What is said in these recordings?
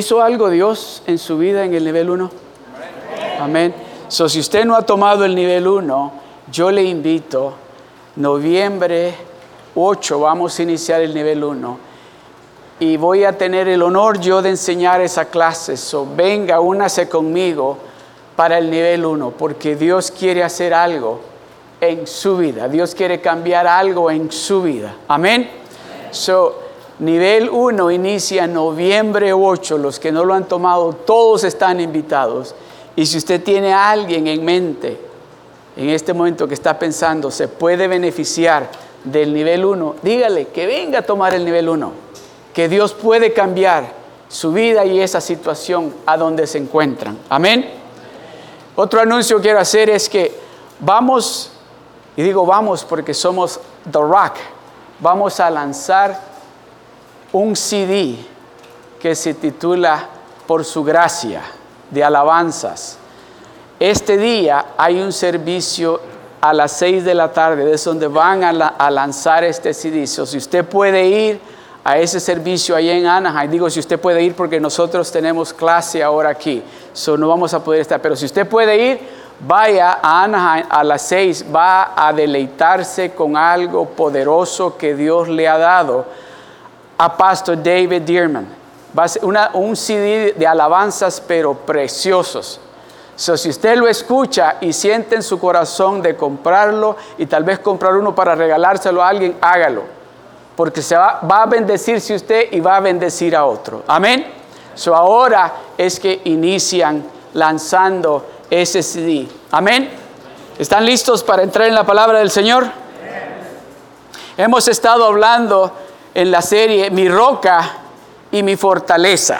¿Hizo algo Dios en su vida en el nivel 1? Amén. So, si usted no ha tomado el nivel 1, yo le invito, noviembre 8 vamos a iniciar el nivel 1 y voy a tener el honor yo de enseñar esa clase. So, venga, únase conmigo para el nivel 1, porque Dios quiere hacer algo en su vida. Dios quiere cambiar algo en su vida. Amén. So, nivel 1 inicia noviembre 8. Los que no lo han tomado, todos están invitados. Y si usted tiene a alguien en mente en este momento que está pensando, se puede beneficiar del nivel 1, dígale que venga a tomar el nivel 1, que Dios puede cambiar su vida y esa situación a donde se encuentran. Amén. Otro anuncio que quiero hacer es que vamos, y digo vamos porque somos The Rock, vamos a lanzar un CD que se titula Por su gracia de alabanzas. Este día hay un servicio a las 6 de la tarde, es donde van a, lanzar este CD. si usted puede ir a ese servicio ahí en Anaheim, digo si usted puede ir porque nosotros tenemos clase ahora aquí, so no vamos a poder estar, pero si usted puede ir, vaya a Anaheim a las 6, va a deleitarse con algo poderoso que Dios le ha dado a Pastor David Dearman Va a ser un CD de alabanzas, pero preciosos. So, si usted lo escucha y siente en su corazón de comprarlo y tal vez comprar uno para regalárselo a alguien, hágalo. Porque se va, va a bendecirse usted y va a bendecir a otro. Amén. So, ahora es que inician lanzando ese CD. Amén. ¿Están listos para entrar en la palabra del Señor? Hemos estado hablando en la serie Mi Roca y mi fortaleza.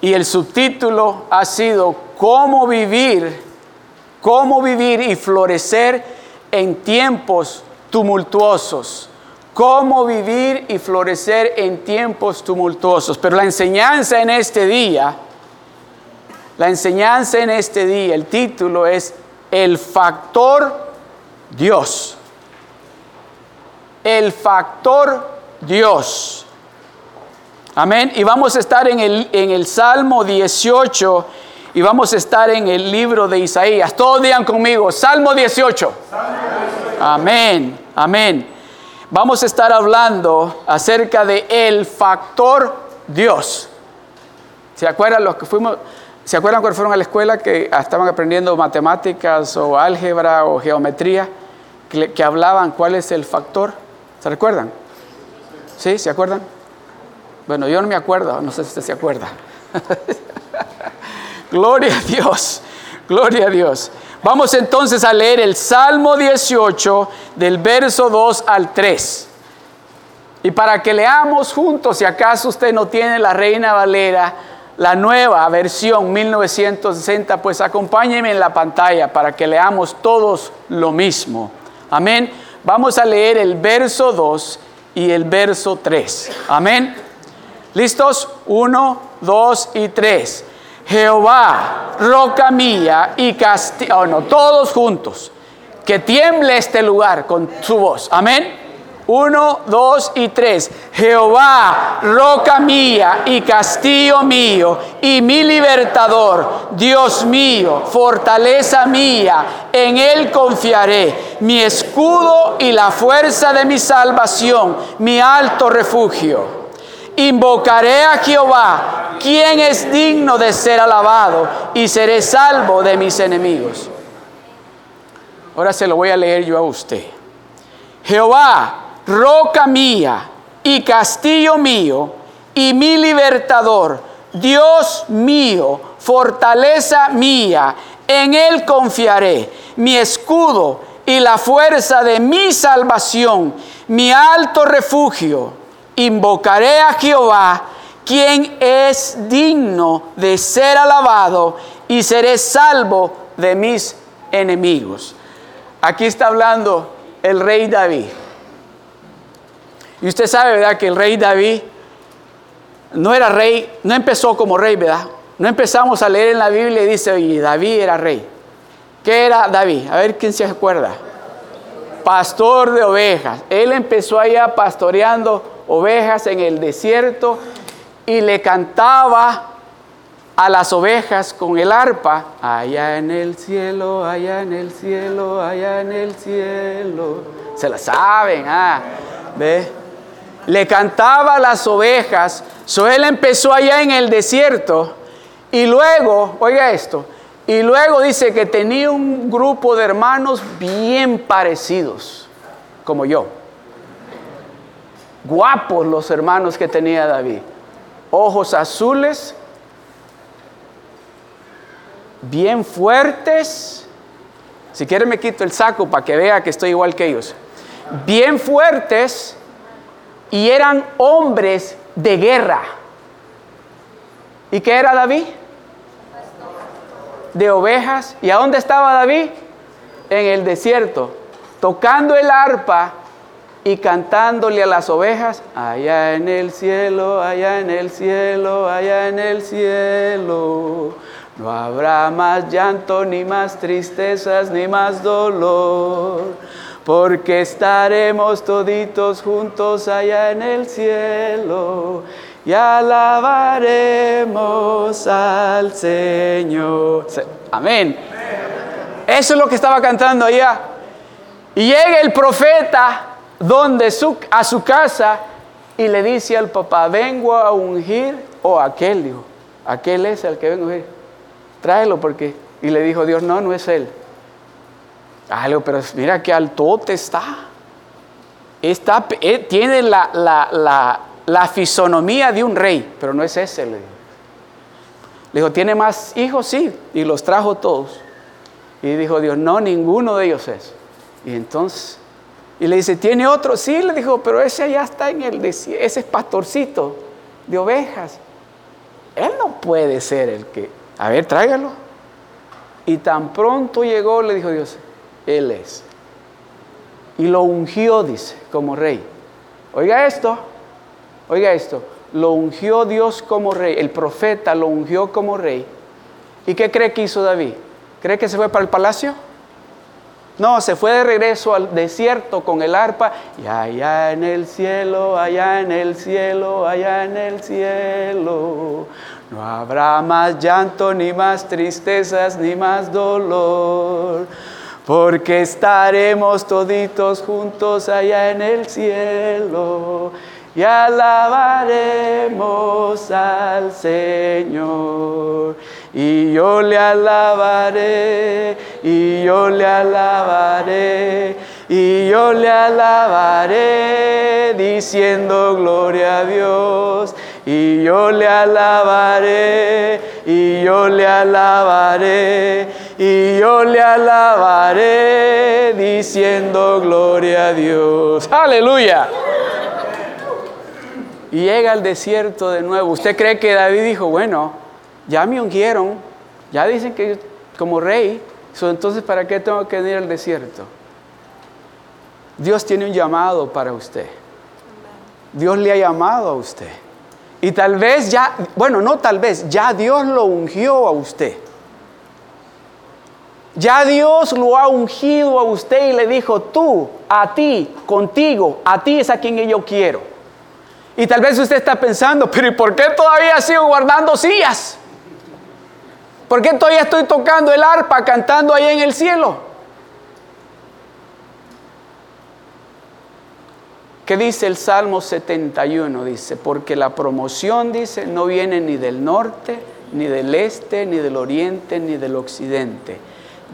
Y el subtítulo ha sido cómo vivir, cómo vivir y florecer en tiempos tumultuosos. Cómo vivir y florecer en tiempos tumultuosos. Pero la enseñanza en este día, la enseñanza en este día, el título es el factor Dios. El factor Dios. Amén. Y vamos a estar en el, en el Salmo 18 y vamos a estar en el libro de Isaías. Todos digan conmigo, Salmo 18. Amén, amén. Vamos a estar hablando acerca de el factor Dios. ¿Se acuerdan los que fuimos? ¿Se acuerdan cuando fueron a la escuela que estaban aprendiendo matemáticas o álgebra o geometría? Que, que hablaban cuál es el factor. ¿Se recuerdan? ¿Sí? ¿Se acuerdan? Bueno, yo no me acuerdo, no sé si usted se acuerda. gloria a Dios, gloria a Dios. Vamos entonces a leer el Salmo 18 del verso 2 al 3. Y para que leamos juntos, si acaso usted no tiene la Reina Valera, la nueva versión 1960, pues acompáñeme en la pantalla para que leamos todos lo mismo. Amén. Vamos a leer el verso 2 y el verso 3. Amén. ¿Listos? Uno, dos y tres. Jehová, roca mía y castillo. Oh, no, todos juntos. Que tiemble este lugar con su voz. Amén. Uno, dos y tres. Jehová, roca mía y castillo mío y mi libertador, Dios mío, fortaleza mía, en él confiaré, mi escudo y la fuerza de mi salvación, mi alto refugio. Invocaré a Jehová, quien es digno de ser alabado, y seré salvo de mis enemigos. Ahora se lo voy a leer yo a usted. Jehová, roca mía y castillo mío, y mi libertador, Dios mío, fortaleza mía, en él confiaré, mi escudo y la fuerza de mi salvación, mi alto refugio invocaré a Jehová, quien es digno de ser alabado, y seré salvo de mis enemigos. Aquí está hablando el rey David. Y usted sabe, ¿verdad?, que el rey David no era rey, no empezó como rey, ¿verdad? No empezamos a leer en la Biblia y dice, oye, David era rey. ¿Qué era David? A ver quién se acuerda. Pastor de ovejas. Él empezó allá pastoreando ovejas en el desierto y le cantaba a las ovejas con el arpa, allá en el cielo, allá en el cielo, allá en el cielo. Se la saben, ah, ve. Le cantaba a las ovejas, so él empezó allá en el desierto y luego, oiga esto, y luego dice que tenía un grupo de hermanos bien parecidos, como yo. Guapos los hermanos que tenía David. Ojos azules, bien fuertes. Si quiere me quito el saco para que vea que estoy igual que ellos. Bien fuertes y eran hombres de guerra. ¿Y qué era David? De ovejas. ¿Y a dónde estaba David? En el desierto, tocando el arpa y cantándole a las ovejas, allá en el cielo, allá en el cielo, allá en el cielo. No habrá más llanto, ni más tristezas, ni más dolor, porque estaremos toditos juntos allá en el cielo y alabaremos al Señor. Amén. Eso es lo que estaba cantando allá. Y llega el profeta donde a su casa y le dice al papá, vengo a ungir, o aquel, dijo, aquel es el que vengo a ungir tráelo porque... Y le dijo Dios, no, no es él. Algo, pero mira qué altote está. está eh, tiene la, la, la, fisonomía de un rey, pero no es ese. Le dijo. le dijo, ¿tiene más hijos? Sí, y los trajo todos. Y dijo Dios, no, ninguno de ellos es. Y entonces, y le dice, ¿tiene otro? Sí, le dijo, pero ese ya está en el ese es pastorcito de ovejas. Él no puede ser el que a ver, tráigalo. Y tan pronto llegó, le dijo Dios, Él es. Y lo ungió, dice, como rey. Oiga esto, oiga esto, lo ungió Dios como rey, el profeta lo ungió como rey. ¿Y qué cree que hizo David? ¿Cree que se fue para el palacio? No, se fue de regreso al desierto con el arpa y allá en el cielo, allá en el cielo, allá en el cielo. No habrá más llanto, ni más tristezas, ni más dolor, porque estaremos toditos juntos allá en el cielo y alabaremos al Señor. Y yo le alabaré, y yo le alabaré, y yo le alabaré, diciendo gloria a Dios y yo le alabaré, y yo le alabaré, y yo le alabaré, diciendo gloria a Dios. Aleluya. Y llega al desierto de nuevo. ¿Usted cree que David dijo, bueno, ya me ungieron, ya dicen que como rey, entonces ¿para qué tengo que ir al desierto? Dios tiene un llamado para usted. Dios le ha llamado a usted. Y tal vez ya, bueno, no tal vez, ya Dios lo ungió a usted. Ya Dios lo ha ungido a usted y le dijo, tú, a ti, contigo, a ti es a quien yo quiero. Y tal vez usted está pensando, pero ¿y por qué todavía sigo guardando sillas? ¿Por qué todavía estoy tocando el arpa, cantando ahí en el cielo? ¿Qué dice el Salmo 71? Dice, porque la promoción, dice, no viene ni del norte, ni del este, ni del oriente, ni del occidente.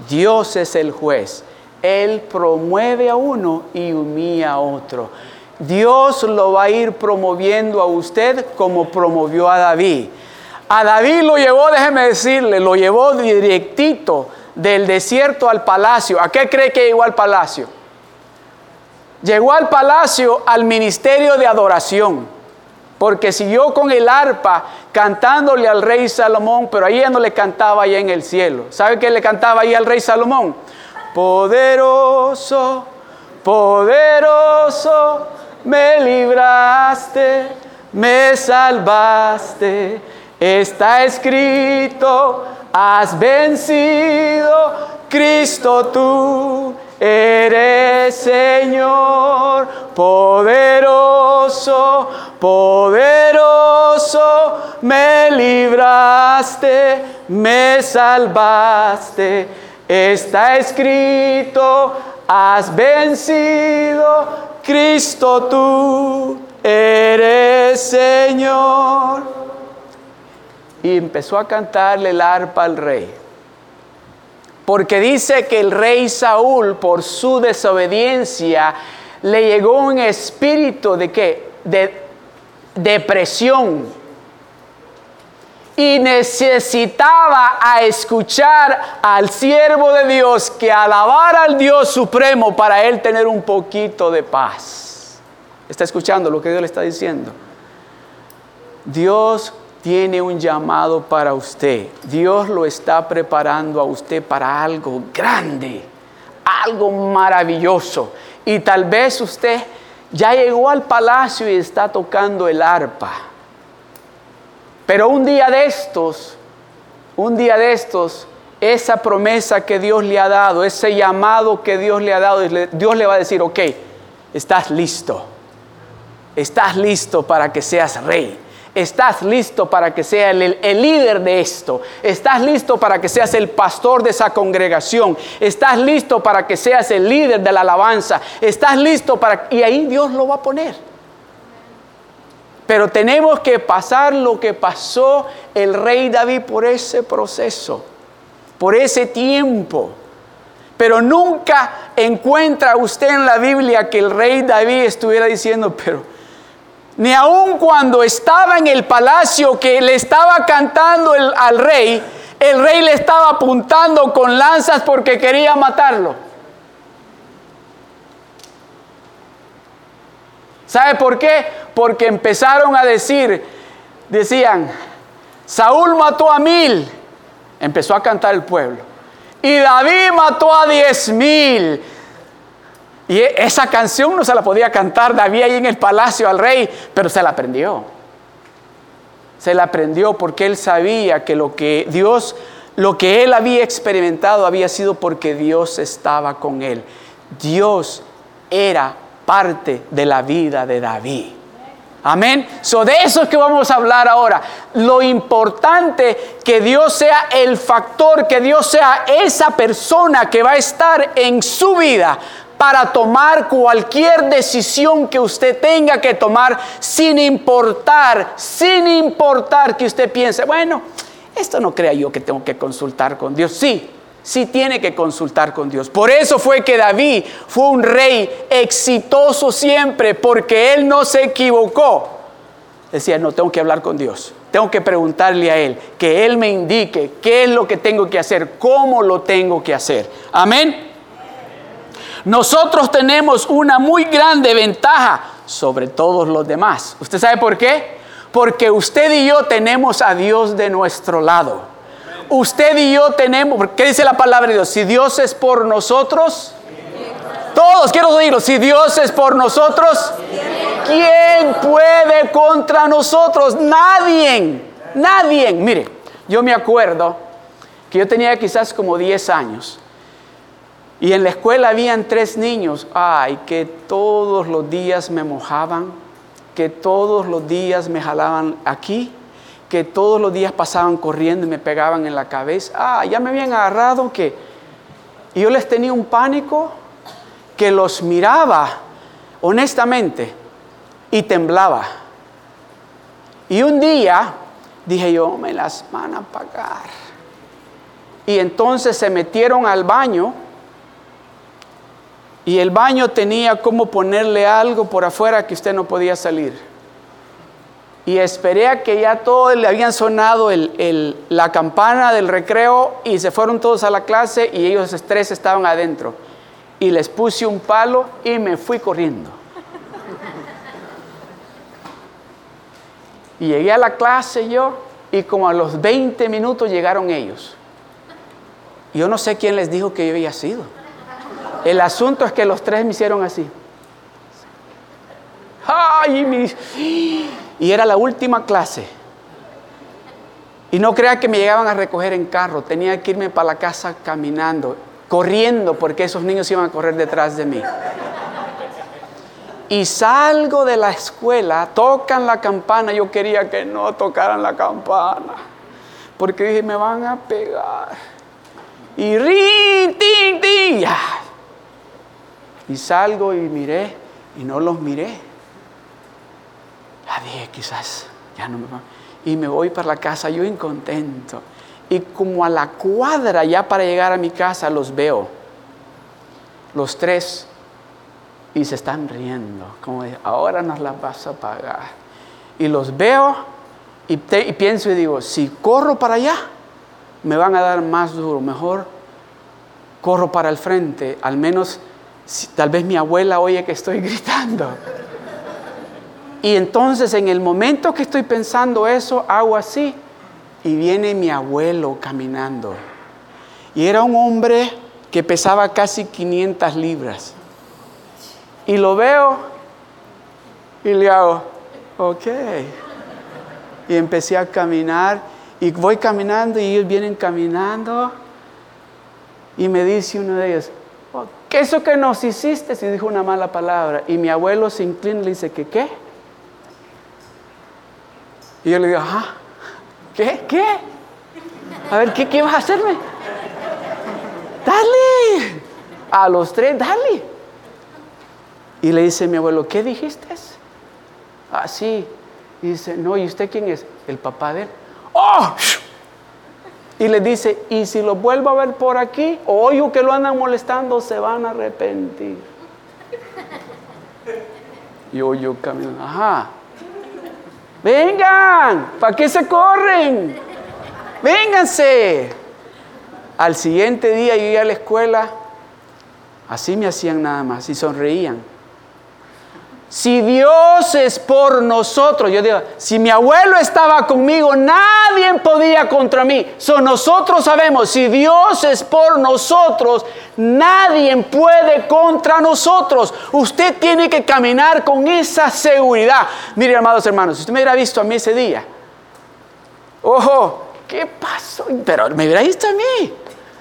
Dios es el juez. Él promueve a uno y humilla a otro. Dios lo va a ir promoviendo a usted como promovió a David. A David lo llevó, déjeme decirle, lo llevó directito del desierto al palacio. ¿A qué cree que llegó al palacio? Llegó al palacio al ministerio de adoración, porque siguió con el arpa cantándole al rey Salomón, pero ahí ya no le cantaba allá en el cielo. ¿Sabe qué le cantaba ahí al rey Salomón? Poderoso, poderoso, me libraste, me salvaste. Está escrito, has vencido, Cristo tú eres Señor, poderoso, poderoso, me libraste, me salvaste. Está escrito, has vencido, Cristo tú eres Señor. Y empezó a cantarle el arpa al rey. Porque dice que el rey Saúl, por su desobediencia, le llegó un espíritu de qué? De depresión. Y necesitaba a escuchar al siervo de Dios que alabara al Dios supremo para él tener un poquito de paz. ¿Está escuchando lo que Dios le está diciendo? Dios tiene un llamado para usted. Dios lo está preparando a usted para algo grande, algo maravilloso. Y tal vez usted ya llegó al palacio y está tocando el arpa. Pero un día de estos, un día de estos, esa promesa que Dios le ha dado, ese llamado que Dios le ha dado, Dios le va a decir, ok, estás listo. Estás listo para que seas rey. Estás listo para que sea el, líder de esto. Estás listo para que seas el pastor de esa congregación. Estás listo para que seas el líder de la alabanza. Estás listo para... Y ahí Dios lo va a poner. Pero tenemos que pasar lo que pasó el rey David por ese proceso, por ese tiempo. Pero nunca encuentra usted en la Biblia que el rey David estuviera diciendo, pero ni aun cuando estaba en el palacio que le estaba cantando al rey, el rey le estaba apuntando con lanzas porque quería matarlo. ¿Sabe por qué? Porque empezaron a decir, decían, Saúl mató a mil, empezó a cantar el pueblo, y David mató a diez mil. Y esa canción no se la podía cantar David ahí en el palacio al rey, pero se la aprendió. Se la aprendió porque él sabía que lo que Dios, lo que él había experimentado había sido porque Dios estaba con él. Dios era parte de la vida de David. Amén. So de eso es que vamos a hablar ahora. Lo importante que Dios sea el factor, que Dios sea esa persona que va a estar en su vida para tomar cualquier decisión que usted tenga que tomar sin importar, sin importar que usted piense, bueno, esto no crea yo que tengo que consultar con Dios. Sí, sí tiene que consultar con Dios. Por eso fue que David fue un rey exitoso siempre, porque él no se equivocó. Decía, no, tengo que hablar con Dios. Tengo que preguntarle a Él, que Él me indique qué es lo que tengo que hacer, cómo lo tengo que hacer. Amén. Nosotros tenemos una muy grande ventaja sobre todos los demás. ¿Usted sabe por qué? Porque usted y yo tenemos a Dios de nuestro lado. Usted y yo tenemos, ¿qué dice la palabra de Dios? Si Dios es por nosotros, todos quiero oírlo, si Dios es por nosotros, ¿quién puede contra nosotros? Nadie, nadie. Mire, yo me acuerdo que yo tenía quizás como 10 años y en la escuela habían tres niños, ay, que todos los días me mojaban, que todos los días me jalaban aquí, que todos los días pasaban corriendo y me pegaban en la cabeza. Ah, ya me habían agarrado que... Y yo les tenía un pánico que los miraba honestamente y temblaba. Y un día dije yo, me las van a pagar. Y entonces se metieron al baño y el baño tenía como ponerle algo por afuera que usted no podía salir. Y esperé a que ya todos le habían sonado la campana del recreo y se fueron todos a la clase y ellos tres estaban adentro. Y les puse un palo y me fui corriendo. Y llegué a la clase yo y como a los 20 minutos llegaron ellos. Yo no sé quién les dijo que yo había sido. El asunto es que los tres me hicieron así. ¡Ay! Y era la última clase. Y no crea que me llegaban a recoger en carro. Tenía que irme para la casa caminando. corriendo porque esos niños iban a correr detrás de mí. Y salgo de la escuela, tocan la campana, yo quería que no tocaran la campana, porque dije, me van a pegar. Y rin, tin, tin, Y salgo y miré, y no los miré. Ya dije, quizás ya no me van. Y me voy para la casa, yo incontento. Y como a la cuadra ya para llegar a mi casa los veo. Los tres y se están riendo, como ahora nos las vas a pagar. Y los veo y, pienso y digo, si corro para allá, me van a dar más duro, mejor corro para el frente, al menos tal vez mi abuela oye que estoy gritando. Y entonces en el momento que estoy pensando eso, hago así y viene mi abuelo caminando. Y era un hombre que pesaba casi 500 libras. Y lo veo y le hago, ok. Y empecé a caminar y voy caminando y ellos vienen caminando. Y me dice uno de ellos, oh, ¿qué es eso que nos hiciste? Si dijo una mala palabra. Y mi abuelo se inclina y le dice, ¿qué qué? Y yo le digo, ajá, ¿qué? ¿Qué? A ver, ¿qué, qué vas a hacerme? Dale. A los tres, dale. Y le dice mi abuelo, ¿qué dijiste? Ah, sí. Y dice, no, ¿y usted quién es? El papá de él. ¡Oh! Y le dice, y si lo vuelvo a ver por aquí, o que lo andan molestando, se van a arrepentir. Y yo camino, ajá. Vengan, ¿para qué se corren? Vénganse. Al siguiente día yo iba a la escuela, así me hacían nada más y sonreían. Si Dios es por nosotros, yo digo, si mi abuelo estaba conmigo, nadie podía contra mí. So, nosotros sabemos, si Dios es por nosotros, nadie puede contra nosotros. Usted tiene que caminar con esa seguridad. Mire, amados hermanos, si usted me hubiera visto a mí ese día, ojo, ¿qué pasó? Pero me hubiera visto a mí.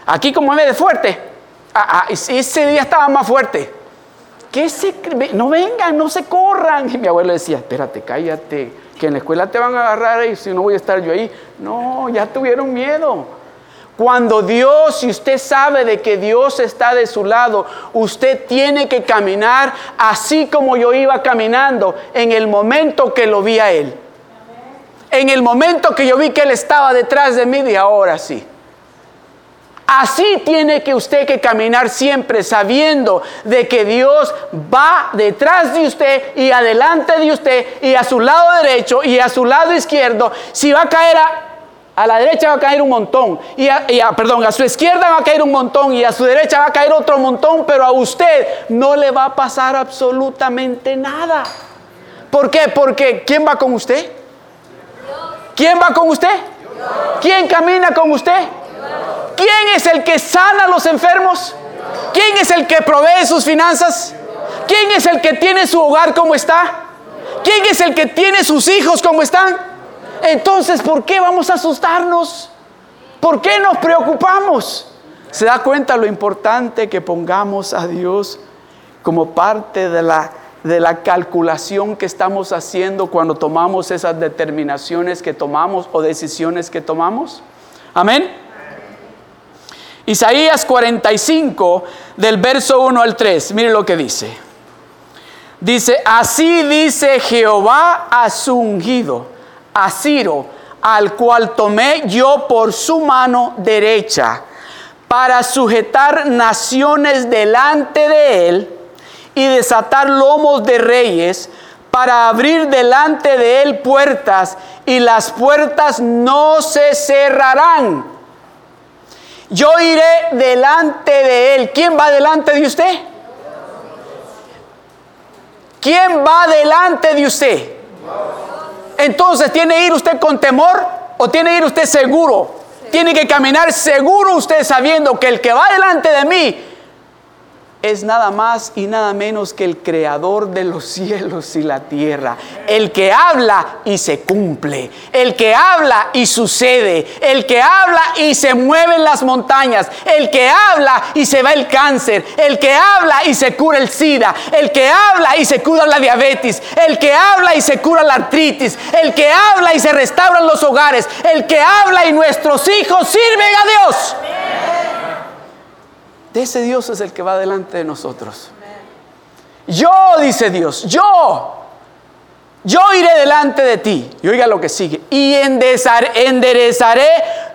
Aquí como me de fuerte. Ah, ah, ese día estaba más fuerte. ¿Qué se No vengan, no se corran. Y mi abuelo decía, espérate, cállate, que en la escuela te van a agarrar y si no voy a estar yo ahí. No, ya tuvieron miedo. Cuando Dios, si usted sabe de que Dios está de su lado, usted tiene que caminar así como yo iba caminando en el momento que lo vi a Él. En el momento que yo vi que Él estaba detrás de mí, y ahora sí. Así tiene que usted que caminar siempre sabiendo de que Dios va detrás de usted y adelante de usted y a su lado derecho y a su lado izquierdo. Si va a caer a, la derecha va a caer un montón y, perdón, a su izquierda va a caer un montón y a su derecha va a caer otro montón, pero a usted no le va a pasar absolutamente nada. ¿Por qué? Porque ¿quién va con usted? ¿Quién va con usted? ¿Quién camina con usted? ¿Quién es el que sana a los enfermos? ¿Quién es el que provee sus finanzas? ¿Quién es el que tiene su hogar como está? ¿Quién es el que tiene sus hijos como están? Entonces, ¿por qué vamos a asustarnos? ¿Por qué nos preocupamos? ¿Se da cuenta lo importante que pongamos a Dios como parte de la, de la calculación que estamos haciendo cuando tomamos esas determinaciones que tomamos o decisiones que tomamos? Amén. Isaías 45 del verso 1 al 3, mire lo que dice. Dice, así dice Jehová a su ungido, a Ciro, al cual tomé yo por su mano derecha, para sujetar naciones delante de él y desatar lomos de reyes, para abrir delante de él puertas, y las puertas no se cerrarán yo iré delante de Él. ¿Quién va delante de usted? ¿Quién va delante de usted? Entonces, ¿tiene que ir usted con temor o tiene que ir usted seguro? Tiene que caminar seguro usted sabiendo que el que va delante de mí es nada más y nada menos que el creador de los cielos y la tierra. El que habla y se cumple. El que habla y sucede. El que habla y se mueven las montañas. El que habla y se va el cáncer. El que habla y se cura el SIDA. El que habla y se cura la diabetes. El que habla y se cura la artritis. El que habla y se restauran los hogares. El que habla y nuestros hijos sirven a Dios. De ese Dios es el que va delante de nosotros. Yo, dice Dios, yo, yo iré delante de ti. Y oiga lo que sigue. Y enderezaré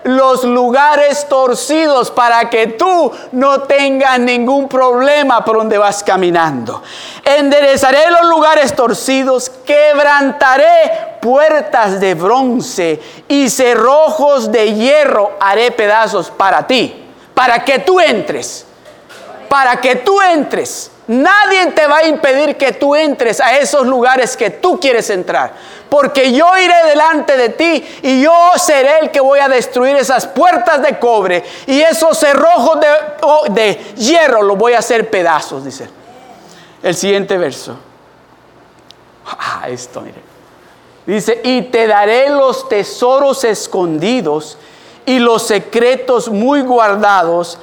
los lugares torcidos para que tú no tengas ningún problema por donde vas caminando. Enderezaré los lugares torcidos, quebrantaré puertas de bronce y cerrojos de hierro haré pedazos para ti, para que tú entres para que tú entres. Nadie te va a impedir que tú entres a esos lugares que tú quieres entrar. Porque yo iré delante de ti y yo seré el que voy a destruir esas puertas de cobre y esos cerrojos de, de hierro los voy a hacer pedazos, dice. El siguiente verso. Ah, esto, mire. Dice, y te daré los tesoros escondidos y los secretos muy guardados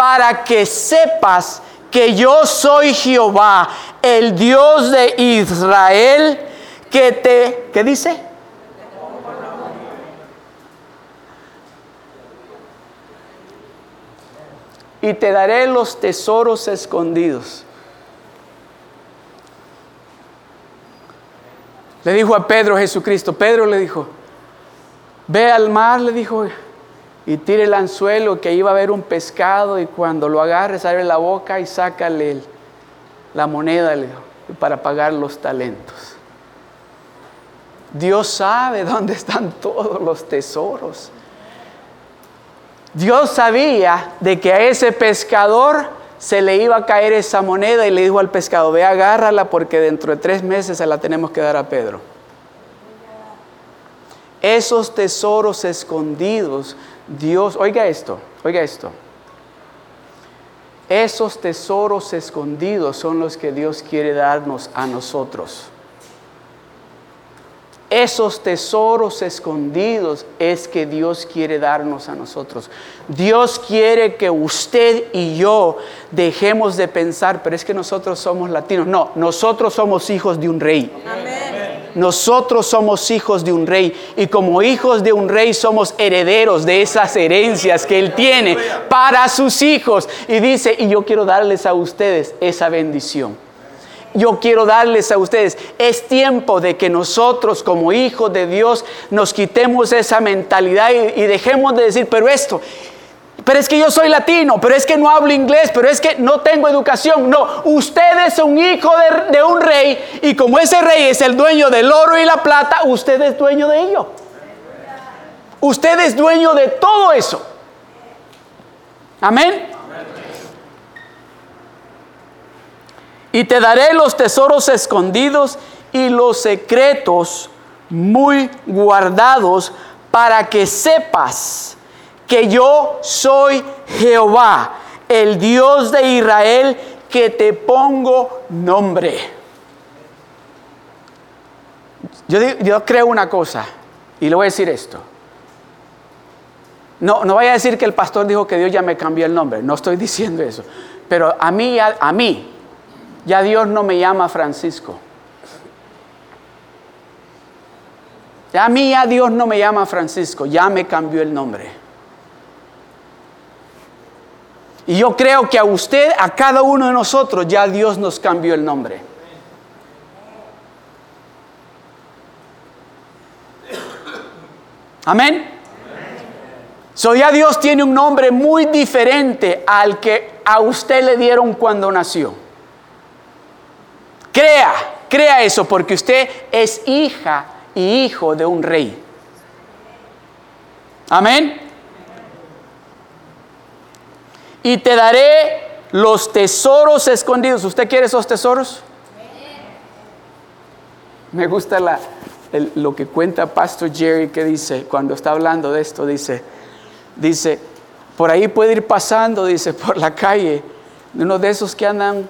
para que sepas que yo soy Jehová, el Dios de Israel, que te, ¿qué dice? Y te daré los tesoros escondidos. Le dijo a Pedro Jesucristo, Pedro le dijo, ve al mar, le dijo, y tire el anzuelo que iba a haber un pescado y cuando lo agarres abre la boca y sácale la moneda para pagar los talentos. Dios sabe dónde están todos los tesoros. Dios sabía de que a ese pescador se le iba a caer esa moneda y le dijo al pescado, ve agárrala porque dentro de tres meses se la tenemos que dar a Pedro. Esos tesoros escondidos Dios, oiga esto, oiga esto. Esos tesoros escondidos son los que Dios quiere darnos a nosotros. Esos tesoros escondidos es que Dios quiere darnos a nosotros. Dios quiere que usted y yo dejemos de pensar, pero es que nosotros somos latinos. No, nosotros somos hijos de un rey. Nosotros somos hijos de un rey y como hijos de un rey somos herederos de esas herencias que Él tiene para sus hijos. Y dice, y yo quiero darles a ustedes esa bendición yo quiero darles a ustedes, es tiempo de que nosotros como hijos de Dios nos quitemos esa mentalidad y, dejemos de decir, pero esto, pero es que yo soy latino, pero es que no hablo inglés, pero es que no tengo educación. No, usted es un hijo de, de un rey y como ese rey es el dueño del oro y la plata, usted es dueño de ello. Usted es dueño de todo eso. Amén. Y te daré los tesoros escondidos y los secretos muy guardados para que sepas que yo soy Jehová, el Dios de Israel, que te pongo nombre. Yo, creo una cosa, y le voy a decir esto. No, no vaya a decir que el pastor dijo que Dios ya me cambió el nombre, no estoy diciendo eso. Pero a mí, a mí, ya Dios no me llama Francisco. Ya a mí ya Dios no me llama Francisco, ya me cambió el nombre. Y yo creo que a usted, a cada uno de nosotros, ya Dios nos cambió el nombre. Amén. So ya Dios tiene un nombre muy diferente al que a usted le dieron cuando nació. Crea, crea eso porque usted es hija y hijo de un rey. Amén. Y te daré los tesoros escondidos. ¿Usted quiere esos tesoros? Me gusta lo que cuenta Pastor Jerry que dice, cuando está hablando de esto, dice, dice, por ahí puede ir pasando, dice, por la calle uno de esos que andan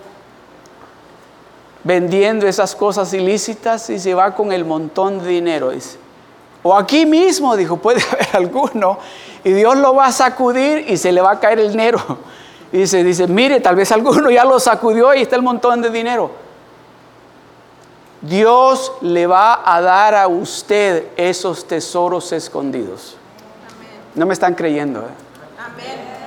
vendiendo esas cosas ilícitas y se va con el montón de dinero, dice. O aquí mismo, dijo, puede haber alguno, y Dios lo va a sacudir y se le va a caer el dinero. Y dice, dice, mire, tal vez alguno ya lo sacudió y está el montón de dinero. Dios le va a dar a usted esos tesoros escondidos. No me están creyendo. ¿eh? Amén.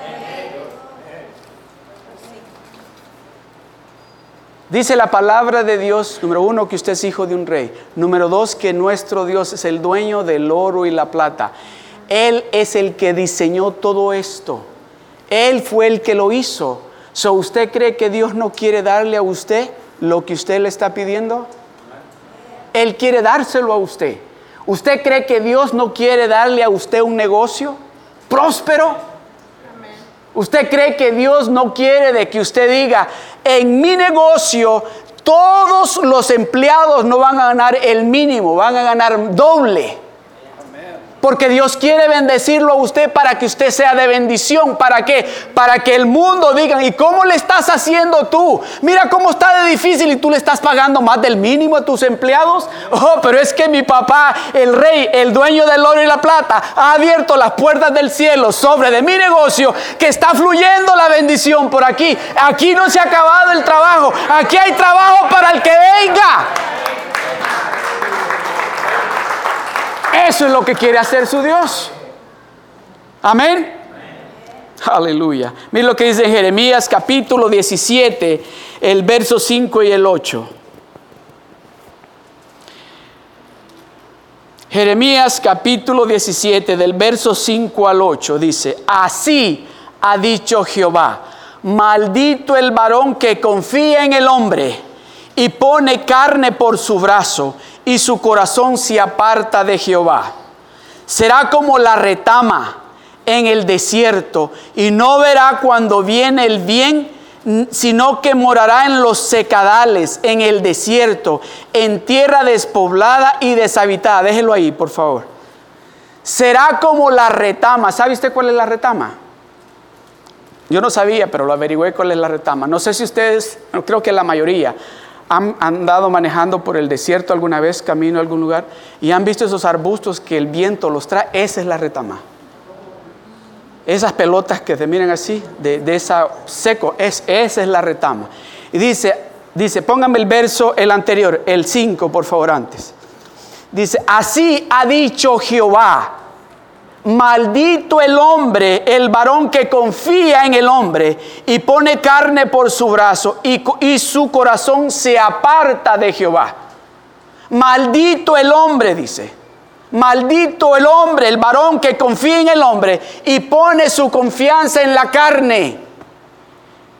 Dice la palabra de Dios, número uno, que usted es hijo de un rey. Número dos, que nuestro Dios es el dueño del oro y la plata. Él es el que diseñó todo esto. Él fue el que lo hizo. So, ¿Usted cree que Dios no quiere darle a usted lo que usted le está pidiendo? Él quiere dárselo a usted. ¿Usted cree que Dios no quiere darle a usted un negocio próspero? ¿Usted cree que Dios no quiere de que usted diga, en mi negocio todos los empleados no van a ganar el mínimo, van a ganar doble? Porque Dios quiere bendecirlo a usted para que usted sea de bendición. ¿Para qué? Para que el mundo diga, ¿y cómo le estás haciendo tú? Mira cómo está de difícil y tú le estás pagando más del mínimo a tus empleados. Oh, pero es que mi papá, el rey, el dueño del oro y la plata, ha abierto las puertas del cielo sobre de mi negocio, que está fluyendo la bendición por aquí. Aquí no se ha acabado el trabajo. Aquí hay trabajo para el que venga. Eso es lo que quiere hacer su Dios. Amén. Aleluya. Mira lo que dice Jeremías capítulo 17, el verso 5 y el 8. Jeremías capítulo 17 del verso 5 al 8 dice, así ha dicho Jehová, maldito el varón que confía en el hombre y pone carne por su brazo y su corazón se aparta de Jehová. Será como la retama en el desierto y no verá cuando viene el bien, sino que morará en los secadales, en el desierto, en tierra despoblada y deshabitada. Déjelo ahí, por favor. Será como la retama. ¿Sabe usted cuál es la retama? Yo no sabía, pero lo averigüé cuál es la retama. No sé si ustedes, creo que la mayoría, han andado manejando por el desierto alguna vez, camino a algún lugar, y han visto esos arbustos que el viento los trae, esa es la retama. Esas pelotas que te miran así, de, esa seco, es, esa es la retama. Y dice, dice, póngame el verso, el anterior, el 5, por favor, antes. Dice, así ha dicho Jehová, Maldito el hombre, el varón que confía en el hombre y pone carne por su brazo y, su corazón se aparta de Jehová. Maldito el hombre, dice. Maldito el hombre, el varón que confía en el hombre y pone su confianza en la carne.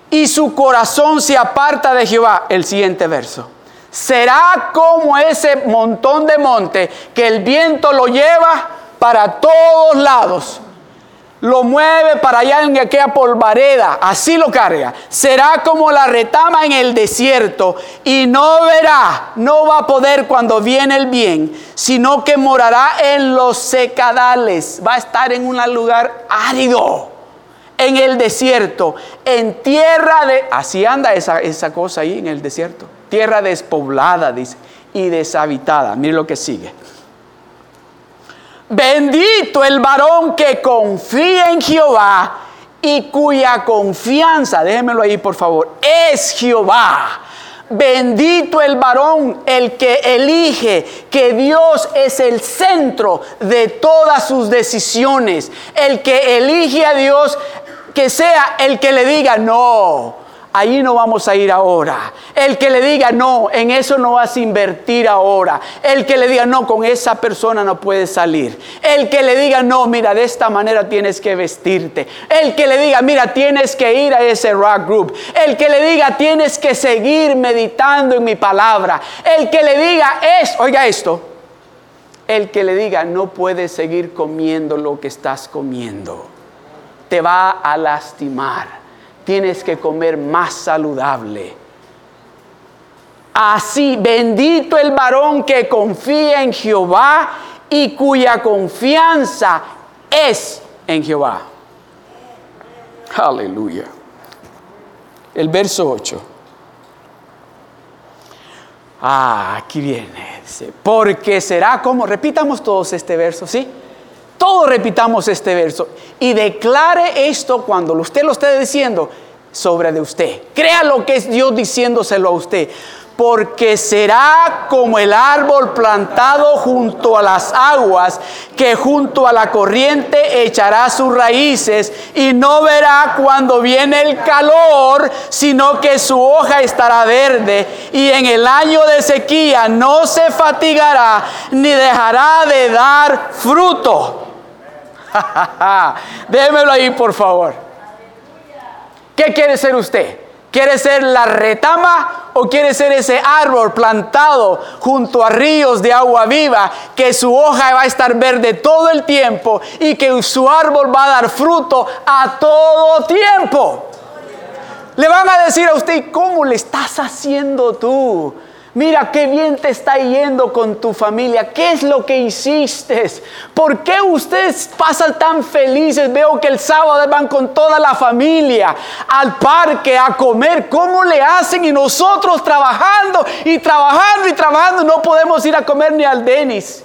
Y su corazón se aparta de Jehová. El siguiente verso. Será como ese montón de monte que el viento lo lleva para todos lados. Lo mueve para allá en aquella polvareda, así lo carga. Será como la retama en el desierto y no verá, no va a poder cuando viene el bien, sino que morará en los secadales. Va a estar en un lugar árido, en el desierto, en tierra de... Así anda esa, esa cosa ahí en el desierto. Tierra despoblada, dice, y deshabitada. Mire lo que sigue. Bendito el varón que confía en Jehová y cuya confianza, déjenmelo ahí por favor, es Jehová. Bendito el varón, el que elige que Dios es el centro de todas sus decisiones. El que elige a Dios que sea el que le diga, no, Allí no vamos a ir ahora. El que le diga, no, en eso no vas a invertir ahora. El que le diga, no, con esa persona no puedes salir. El que le diga, no, mira, de esta manera tienes que vestirte. El que le diga, mira, tienes que ir a ese rock group. El que le diga, tienes que seguir meditando en mi palabra. El que le diga, es, oiga esto, el que le diga, no puedes seguir comiendo lo que estás comiendo. Te va a lastimar tienes que comer más saludable. Así, bendito el varón que confía en Jehová y cuya confianza es en Jehová. Aleluya. el verso 8. Ah, aquí viene. porque será como, repitamos todos este verso, ¿sí? Todos repitamos este verso. Y declare esto cuando usted lo esté diciendo sobre de usted. Crea lo que es Dios diciéndoselo a usted porque será como el árbol plantado junto a las aguas, que junto a la corriente echará sus raíces y no verá cuando viene el calor, sino que su hoja estará verde y en el año de sequía no se fatigará ni dejará de dar fruto. Démelo ahí, por favor. ¿Qué quiere ser usted? ¿Quiere ser la retama o quiere ser ese árbol plantado junto a ríos de agua viva que su hoja va a estar verde todo el tiempo y que su árbol va a dar fruto a todo tiempo? Le van a decir a usted, ¿cómo le estás haciendo tú? Mira qué bien te está yendo con tu familia. ¿Qué es lo que hiciste? ¿Por qué ustedes pasan tan felices? Veo que el sábado van con toda la familia al parque a comer. ¿Cómo le hacen? Y nosotros trabajando y trabajando y trabajando no podemos ir a comer ni al Denis.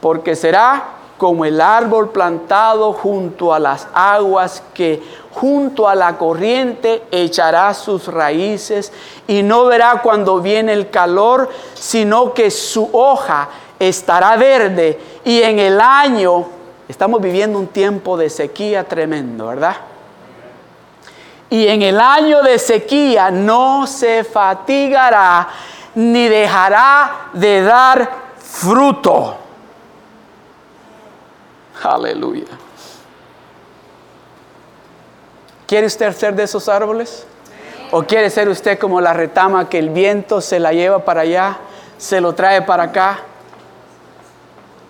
Porque será como el árbol plantado junto a las aguas que junto a la corriente echará sus raíces y no verá cuando viene el calor, sino que su hoja estará verde y en el año, estamos viviendo un tiempo de sequía tremendo, ¿verdad? Y en el año de sequía no se fatigará ni dejará de dar fruto. Aleluya. ¿Quiere usted ser de esos árboles? ¿O quiere ser usted como la retama que el viento se la lleva para allá, se lo trae para acá?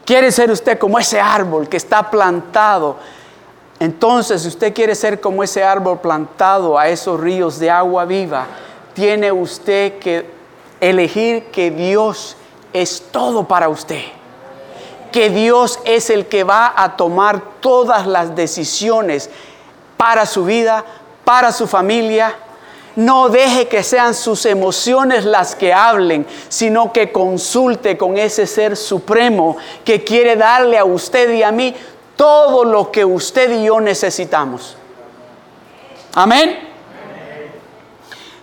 ¿Quiere ser usted como ese árbol que está plantado? Entonces, si usted quiere ser como ese árbol plantado a esos ríos de agua viva, tiene usted que elegir que Dios es todo para usted que Dios es el que va a tomar todas las decisiones para su vida, para su familia. No deje que sean sus emociones las que hablen, sino que consulte con ese ser supremo que quiere darle a usted y a mí todo lo que usted y yo necesitamos. Amén.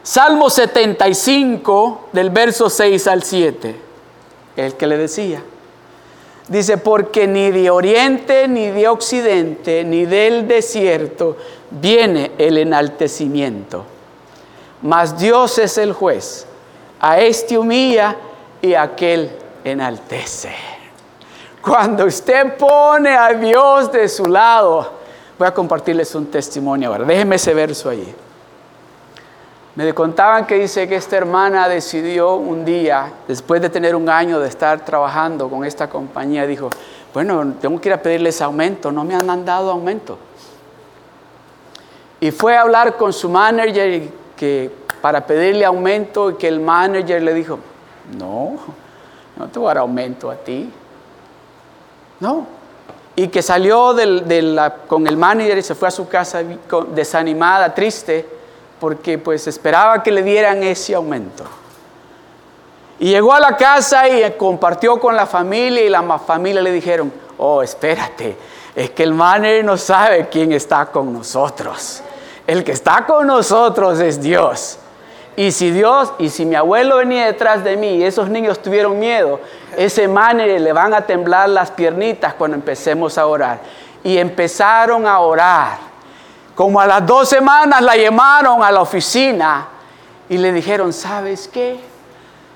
Salmo 75 del verso 6 al 7, el que le decía. Dice, porque ni de oriente, ni de occidente, ni del desierto viene el enaltecimiento. Mas Dios es el juez. A este humilla y a aquel enaltece. Cuando usted pone a Dios de su lado, voy a compartirles un testimonio ahora. Déjeme ese verso allí. Me contaban que dice que esta hermana decidió un día, después de tener un año de estar trabajando con esta compañía, dijo, bueno, tengo que ir a pedirles aumento, no me han dado aumento. Y fue a hablar con su manager que, para pedirle aumento y que el manager le dijo, no, no te voy a dar aumento a ti. No. Y que salió con el manager y se fue a su casa desanimada, triste porque pues esperaba que le dieran ese aumento. Y llegó a la casa y compartió con la familia y la familia le dijeron, oh, espérate, es que el manager no sabe quién está con nosotros. El que está con nosotros es Dios. Y si Dios, y si mi abuelo venía detrás de mí y esos niños tuvieron miedo, ese manager le van a temblar las piernitas cuando empecemos a orar. Y empezaron a orar. Como a las dos semanas la llamaron a la oficina y le dijeron, ¿sabes qué?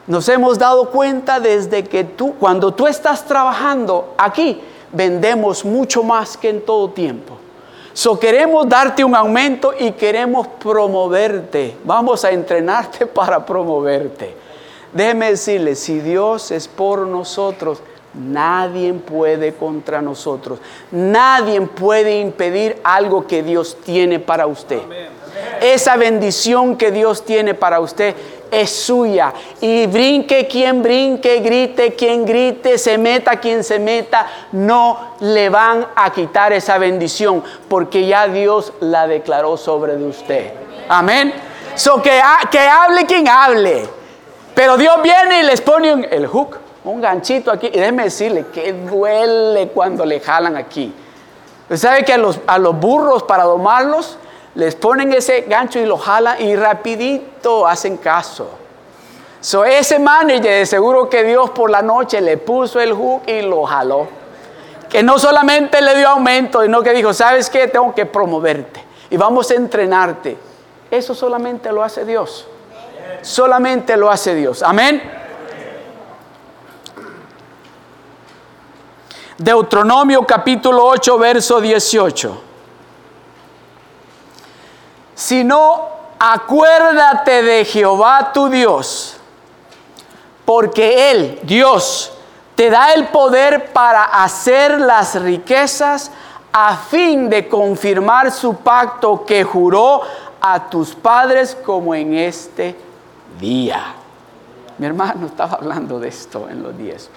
Nos hemos dado cuenta desde que tú, cuando tú estás trabajando aquí, vendemos mucho más que en todo tiempo. So queremos darte un aumento y queremos promoverte. Vamos a entrenarte para promoverte. Déjeme decirle, si Dios es por nosotros, Nadie puede contra nosotros. Nadie puede impedir algo que Dios tiene para usted. Esa bendición que Dios tiene para usted, es suya. Y brinque quien brinque, grite quien grite, se meta quien se meta, no le van a quitar esa bendición porque ya Dios la declaró sobre de usted. Amén. So que, que hable quien hable. Pero Dios viene y les pone el hook, un ganchito aquí. Y déjeme decirle que duele cuando le jalan aquí. ¿Sabe que a los, a los burros para domarlos les ponen ese gancho y lo jalan y rapidito hacen caso? So, ese manager de seguro que Dios por la noche le puso el hook y lo jaló. Que no solamente le dio aumento, sino que dijo, ¿sabes qué? Tengo que promoverte y vamos a entrenarte. Eso solamente lo hace Dios. Solamente lo hace Dios. Amén. Deuteronomio capítulo 8, verso 18. Si no, acuérdate de Jehová tu Dios, porque Él, Dios, te da el poder para hacer las riquezas a fin de confirmar su pacto que juró a tus padres como en este día. Mi hermano estaba hablando de esto en los días.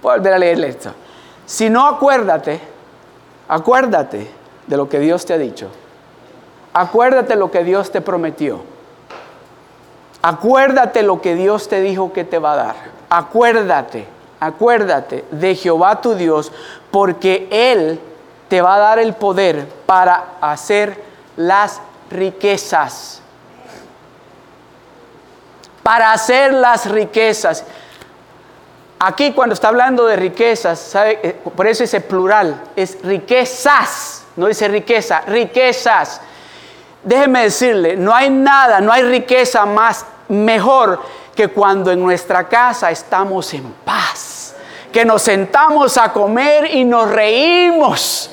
Voy a volver a leerle esto. Si no acuérdate, acuérdate de lo que Dios te ha dicho. Acuérdate lo que Dios te prometió. Acuérdate lo que Dios te dijo que te va a dar. Acuérdate, acuérdate de Jehová tu Dios, porque Él te va a dar el poder para hacer las riquezas. Para hacer las riquezas. Aquí cuando está hablando de riquezas. Eh, por eso ese plural, es riquezas, no dice riqueza, riquezas. Déjeme decirle, no hay nada, no hay riqueza más mejor que cuando en nuestra casa estamos en paz, que nos sentamos a comer y nos reímos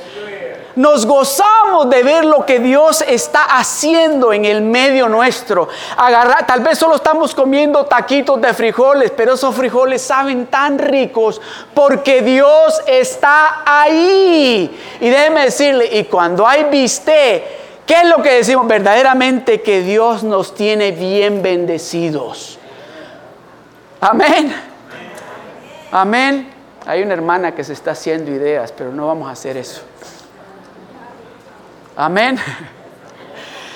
nos gozamos de ver lo que Dios está haciendo en el medio nuestro. Agarrar, tal vez solo estamos comiendo taquitos de frijoles, pero esos frijoles saben tan ricos porque Dios está ahí. Y déjeme decirle, y cuando hay viste, ¿qué es lo que decimos? Verdaderamente que Dios nos tiene bien bendecidos. Amén. Amén. Hay una hermana que se está haciendo ideas, pero no vamos a hacer eso. Amén.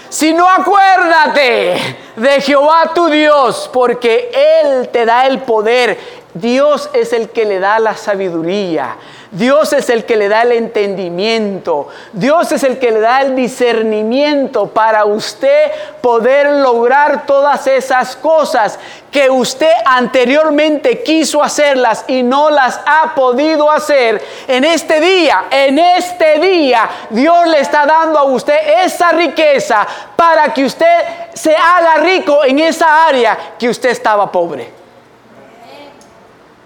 Si no acuérdate de Jehová tu Dios, porque Él te da el poder. Dios es el que le da la sabiduría. Dios es el que le da el entendimiento. Dios es el que le da el discernimiento para usted poder lograr todas esas cosas que usted anteriormente quiso hacerlas y no las ha podido hacer. En este día, en este día, Dios le está dando a usted esa riqueza para que usted se haga rico en esa área que usted estaba pobre.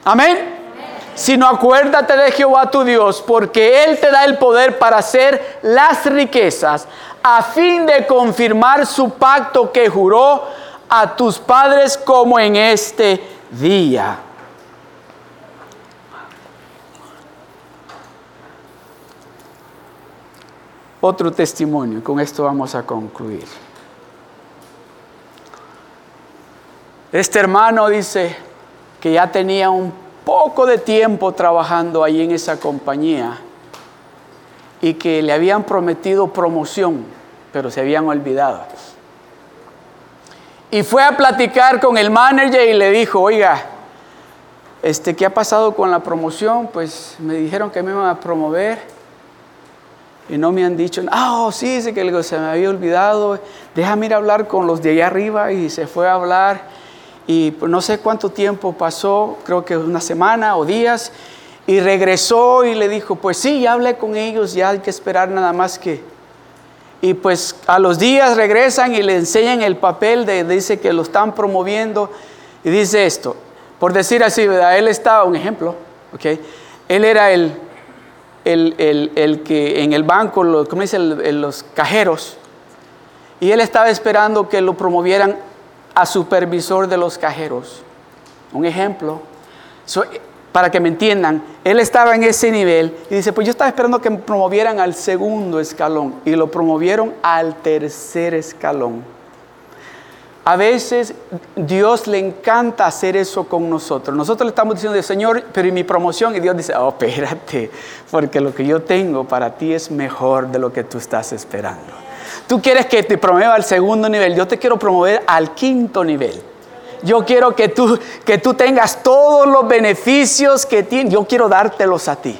Amén sino acuérdate de Jehová tu Dios, porque Él te da el poder para hacer las riquezas, a fin de confirmar su pacto que juró a tus padres como en este día. Otro testimonio, con esto vamos a concluir. Este hermano dice que ya tenía un poco de tiempo trabajando ahí en esa compañía y que le habían prometido promoción, pero se habían olvidado. Y fue a platicar con el manager y le dijo, oiga, este, ¿qué ha pasado con la promoción? Pues me dijeron que me iban a promover y no me han dicho, ah, oh, sí, sí, que se me había olvidado, déjame ir a hablar con los de allá arriba y se fue a hablar y no sé cuánto tiempo pasó, creo que una semana o días, y regresó y le dijo, pues sí, ya hablé con ellos, ya hay que esperar nada más que... Y pues a los días regresan y le enseñan el papel de, dice que lo están promoviendo, y dice esto, por decir así. Él estaba, un ejemplo, ¿ok? Él era el, el, que en el banco, lo, ¿cómo dice? los cajeros, y él estaba esperando que lo promovieran a supervisor de los cajeros. Un ejemplo, para que me entiendan, él estaba en ese nivel y dice, pues yo estaba esperando que me promovieran al segundo escalón y lo promovieron al tercer escalón. A veces Dios le encanta hacer eso con nosotros. Nosotros le estamos diciendo, Señor, pero ¿y mi promoción? Y Dios dice, oh, espérate, porque lo que yo tengo para ti es mejor de lo que tú estás esperando. Tú quieres que te promueva al segundo nivel, yo te quiero promover al quinto nivel. Yo quiero que tú, que tú tengas todos los beneficios que tienes, yo quiero dártelos a ti.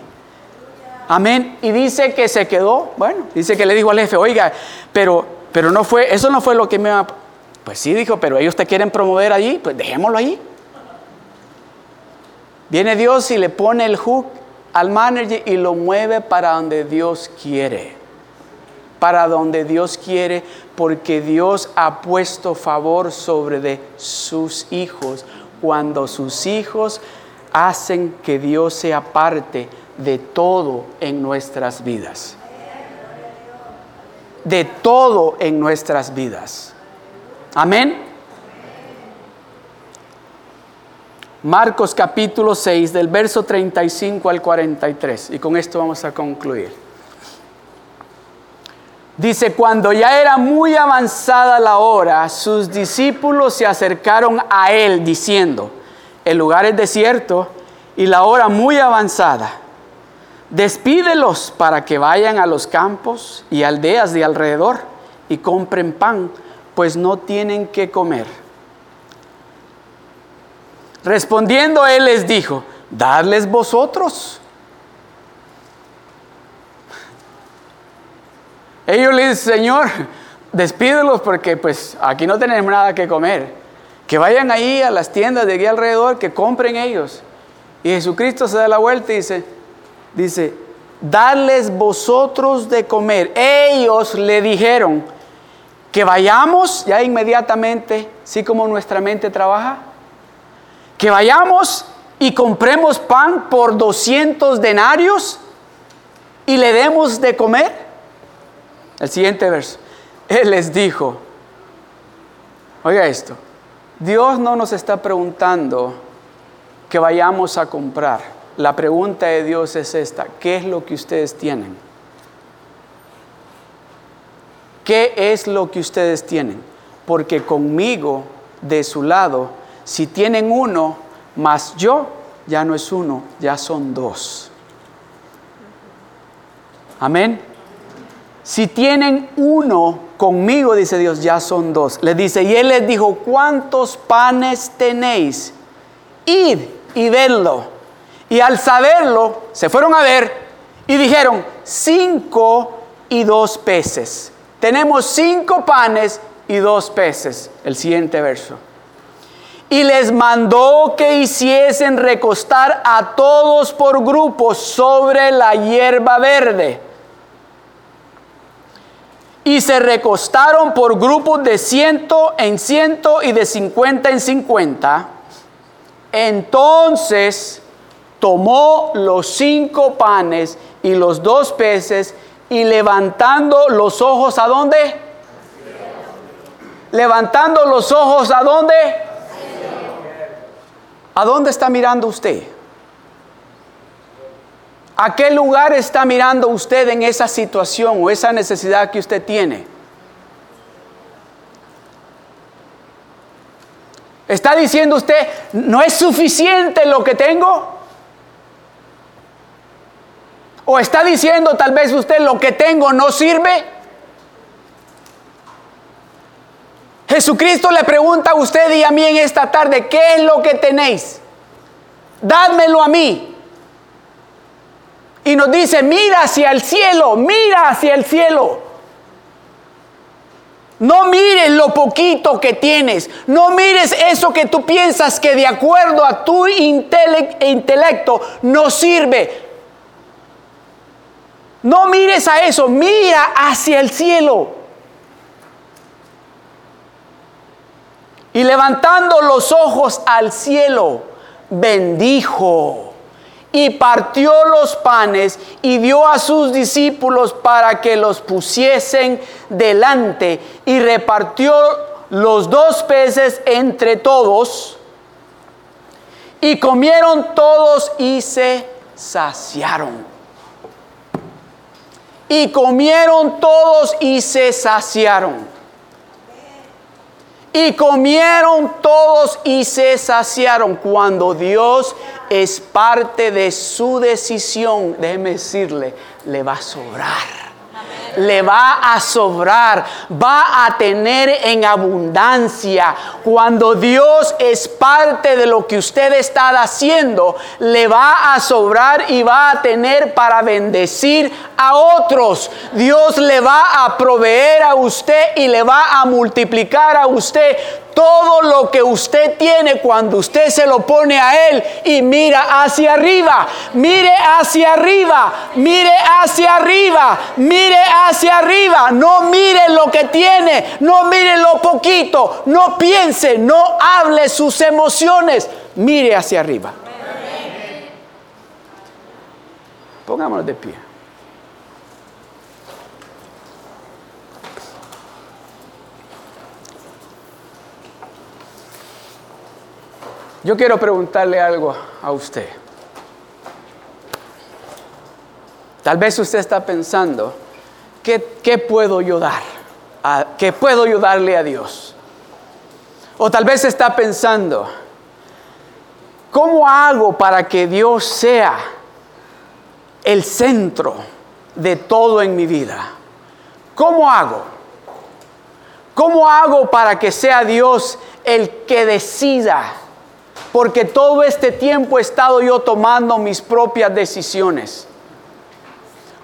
Amén. Y dice que se quedó, bueno, dice que le dijo al jefe, oiga, pero, pero no fue, eso no fue lo que me pues sí, dijo, pero ellos te quieren promover allí, pues dejémoslo allí. Viene Dios y le pone el hook al manager y lo mueve para donde Dios quiere. Para donde Dios quiere, porque Dios ha puesto favor sobre de sus hijos. Cuando sus hijos hacen que Dios sea parte de todo en nuestras vidas. De todo en nuestras vidas. Amén. Marcos capítulo 6 del verso 35 al 43. Y con esto vamos a concluir. Dice, cuando ya era muy avanzada la hora, sus discípulos se acercaron a él diciendo, el lugar es desierto y la hora muy avanzada. Despídelos para que vayan a los campos y aldeas de alrededor y compren pan pues no tienen que comer. Respondiendo él les dijo, dadles vosotros. Ellos le dicen, Señor, despídelos porque pues aquí no tenemos nada que comer. Que vayan ahí a las tiendas de aquí alrededor, que compren ellos. Y Jesucristo se da la vuelta y dice, dice, dadles vosotros de comer. Ellos le dijeron, que vayamos ya inmediatamente, sí como nuestra mente trabaja, que vayamos y compremos pan por 200 denarios y le demos de comer. El siguiente verso. Él les dijo, oiga esto, Dios no nos está preguntando que vayamos a comprar. La pregunta de Dios es esta, ¿qué es lo que ustedes tienen? ¿Qué es lo que ustedes tienen? Porque conmigo, de su lado, si tienen uno, más yo, ya no es uno, ya son dos. Amén. Si tienen uno conmigo, dice Dios, ya son dos. Le dice, y él les dijo, ¿cuántos panes tenéis? Id y vedlo. Y al saberlo, se fueron a ver y dijeron, cinco y dos peces tenemos cinco panes y dos peces. El siguiente verso. Y les mandó que hiciesen recostar a todos por grupos sobre la hierba verde. Y se recostaron por grupos de ciento en ciento y de cincuenta en cincuenta. Entonces tomó los cinco panes y los dos peces y levantando los ojos a dónde? Levantando los ojos a dónde? ¿A dónde está mirando usted? ¿A qué lugar está mirando usted en esa situación o esa necesidad que usted tiene? ¿Está diciendo usted, no es suficiente lo que tengo? ¿O está diciendo tal vez usted lo que tengo no sirve? Jesucristo le pregunta a usted y a mí en esta tarde, ¿qué es lo que tenéis? Dádmelo a mí. Y nos dice, mira hacia el cielo, mira hacia el cielo. No mires lo poquito que tienes. No mires eso que tú piensas que de acuerdo a tu intelecto no sirve. No mires a eso, mira hacia el cielo. Y levantando los ojos al cielo, bendijo y partió los panes y dio a sus discípulos para que los pusiesen delante y repartió los dos peces entre todos y comieron todos y se saciaron. Y comieron todos y se saciaron. Y comieron todos y se saciaron. Cuando Dios es parte de su decisión, déjeme decirle, le va a sobrar le va a sobrar, va a tener en abundancia. Cuando Dios es parte de lo que usted está haciendo, le va a sobrar y va a tener para bendecir a otros. Dios le va a proveer a usted y le va a multiplicar a usted todo lo que usted tiene cuando usted se lo pone a Él y mira hacia arriba, mire hacia arriba, mire hacia arriba, mire hacia arriba, no mire lo que tiene, no mire lo poquito, no piense, no hable sus emociones, mire hacia arriba. Pongámonos de pie. Yo quiero preguntarle algo a usted. Tal vez usted está pensando, ¿qué, puedo yo dar? ¿Qué puedo yo darle a Dios? O tal vez está pensando, ¿cómo hago para que Dios sea el centro de todo en mi vida? ¿Cómo hago? ¿Cómo hago para que sea Dios el que decida porque todo este tiempo he estado yo tomando mis propias decisiones.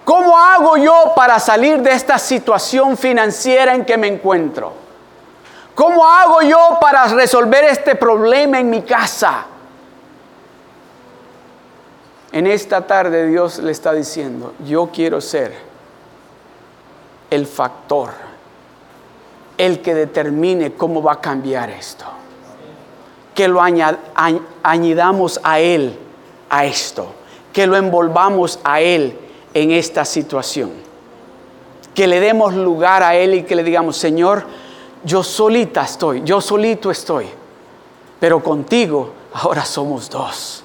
¿Cómo hago yo para salir de esta situación financiera en que me encuentro? ¿Cómo hago yo para resolver este problema en mi casa? En esta tarde Dios le está diciendo, yo quiero ser el factor, el que determine cómo va a cambiar esto que lo añadamos a Él a esto, que lo envolvamos a Él en esta situación, que le demos lugar a Él y que le digamos, Señor, yo solita estoy, yo solito estoy, pero contigo ahora somos dos.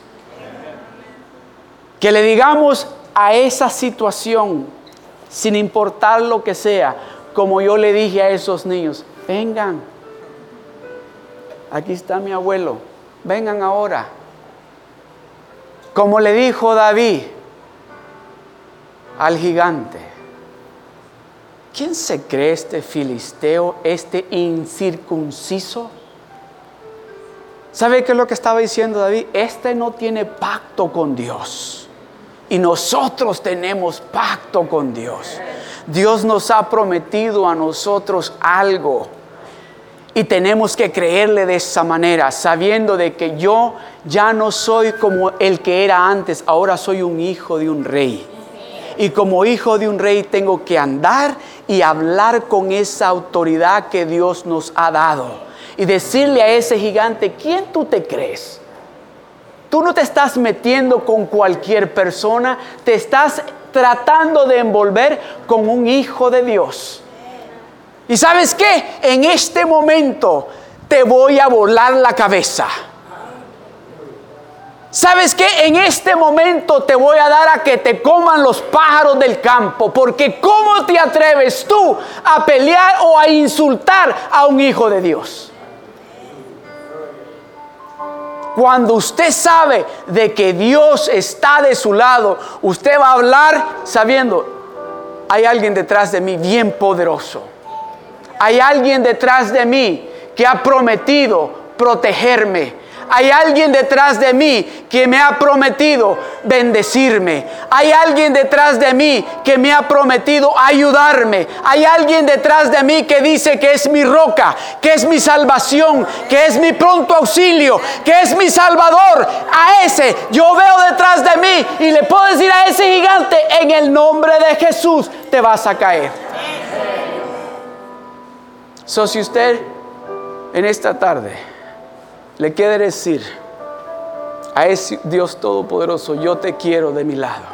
Que le digamos a esa situación, sin importar lo que sea, como yo le dije a esos niños, vengan aquí está mi abuelo, vengan ahora. Como le dijo David al gigante, ¿quién se cree este filisteo, este incircunciso? ¿Sabe qué es lo que estaba diciendo David? Este no tiene pacto con Dios. Y nosotros tenemos pacto con Dios. Dios nos ha prometido a nosotros algo. Y tenemos que creerle de esa manera, sabiendo de que yo ya no soy como el que era antes, ahora soy un hijo de un rey. Y como hijo de un rey tengo que andar y hablar con esa autoridad que Dios nos ha dado. Y decirle a ese gigante, ¿quién tú te crees? Tú no te estás metiendo con cualquier persona, te estás tratando de envolver con un hijo de Dios. Y sabes qué? En este momento te voy a volar la cabeza. ¿Sabes qué? En este momento te voy a dar a que te coman los pájaros del campo, porque ¿cómo te atreves tú a pelear o a insultar a un hijo de Dios? Cuando usted sabe de que Dios está de su lado, usted va a hablar sabiendo, hay alguien detrás de mí bien poderoso hay alguien detrás de mí que ha prometido protegerme. Hay alguien detrás de mí que me ha prometido bendecirme. Hay alguien detrás de mí que me ha prometido ayudarme. Hay alguien detrás de mí que dice que es mi roca, que es mi salvación, que es mi pronto auxilio, que es mi salvador. A ese yo veo detrás de mí y le puedo decir a ese gigante, en el nombre de Jesús te vas a caer. So, si usted en esta tarde le quiere decir a ese Dios Todopoderoso, yo te quiero de mi lado,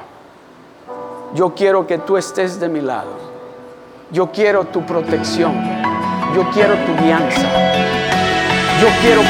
yo quiero que tú estés de mi lado, yo quiero tu protección, yo quiero tu guianza, yo quiero